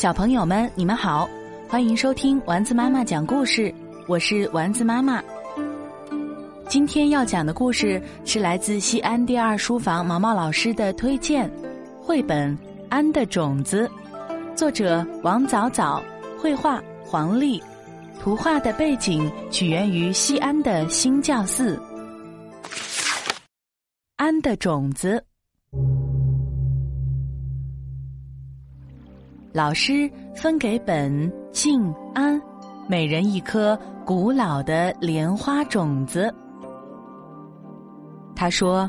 小朋友们，你们好，欢迎收听丸子妈妈讲故事，我是丸子妈妈。今天要讲的故事是来自西安第二书房毛毛老师的推荐绘本《安的种子》，作者王早早，绘画黄丽，图画的背景起源于西安的新教寺。安的种子。老师分给本、静、安每人一颗古老的莲花种子。他说：“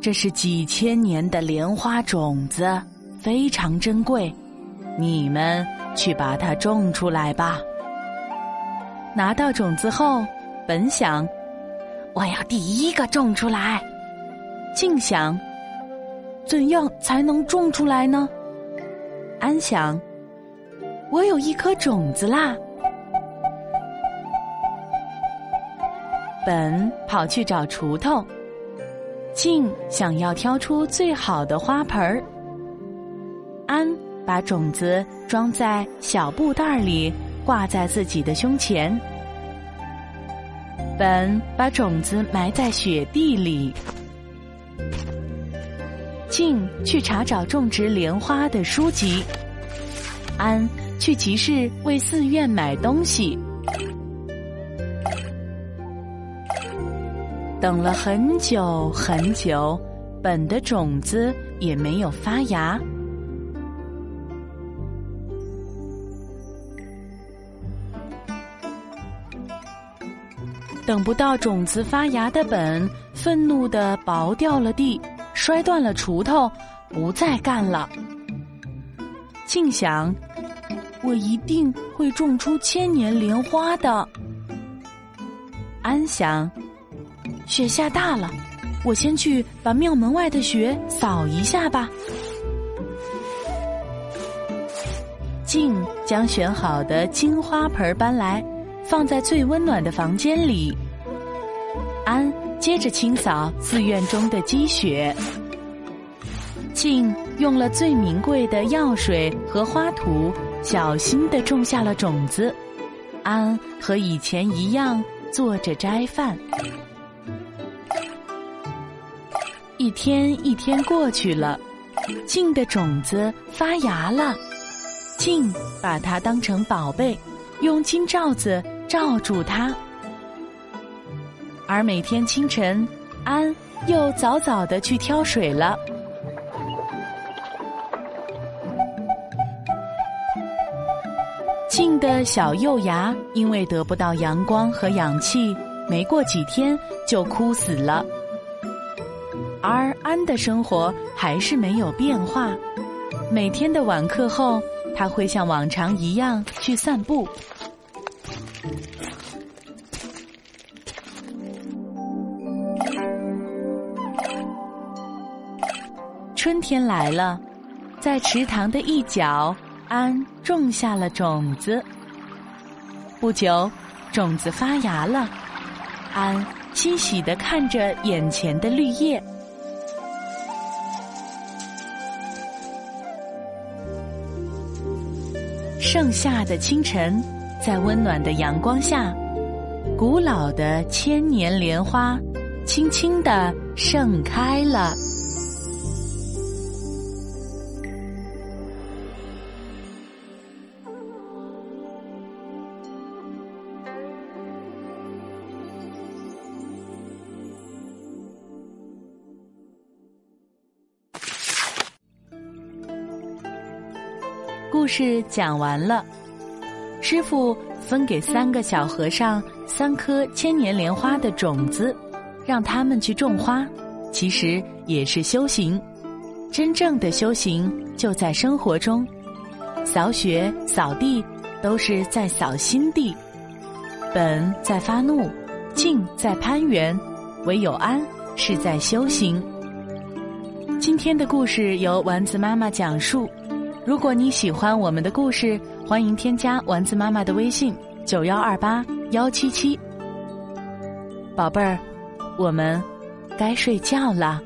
这是几千年的莲花种子，非常珍贵，你们去把它种出来吧。”拿到种子后，本想：“我要第一个种出来。”静想：“怎样才能种出来呢？”安想，我有一颗种子啦。本跑去找锄头，静想要挑出最好的花盆儿。安把种子装在小布袋里，挂在自己的胸前。本把种子埋在雪地里。静去查找种植莲花的书籍，安去集市为寺院买东西。等了很久很久，本的种子也没有发芽。等不到种子发芽的本，愤怒的刨掉了地。摔断了锄头，不再干了。静想，我一定会种出千年莲花的。安想，雪下大了，我先去把庙门外的雪扫一下吧。静将选好的金花盆搬来，放在最温暖的房间里。安。接着清扫寺院中的积雪，静用了最名贵的药水和花土，小心的种下了种子。安和以前一样做着斋饭。一天一天过去了，静的种子发芽了，静把它当成宝贝，用金罩子罩住它。而每天清晨，安又早早的去挑水了。静的小幼芽因为得不到阳光和氧气，没过几天就枯死了。而安的生活还是没有变化，每天的晚课后，他会像往常一样去散步。春天来了，在池塘的一角，安种下了种子。不久，种子发芽了，安欣喜的看着眼前的绿叶。盛夏的清晨，在温暖的阳光下，古老的千年莲花轻轻的盛开了。故事讲完了，师傅分给三个小和尚三颗千年莲花的种子，让他们去种花。其实也是修行，真正的修行就在生活中。扫雪、扫地都是在扫心地。本在发怒，静在攀援，唯有安是在修行。今天的故事由丸子妈妈讲述。如果你喜欢我们的故事，欢迎添加丸子妈妈的微信九幺二八幺七七。宝贝儿，我们该睡觉了。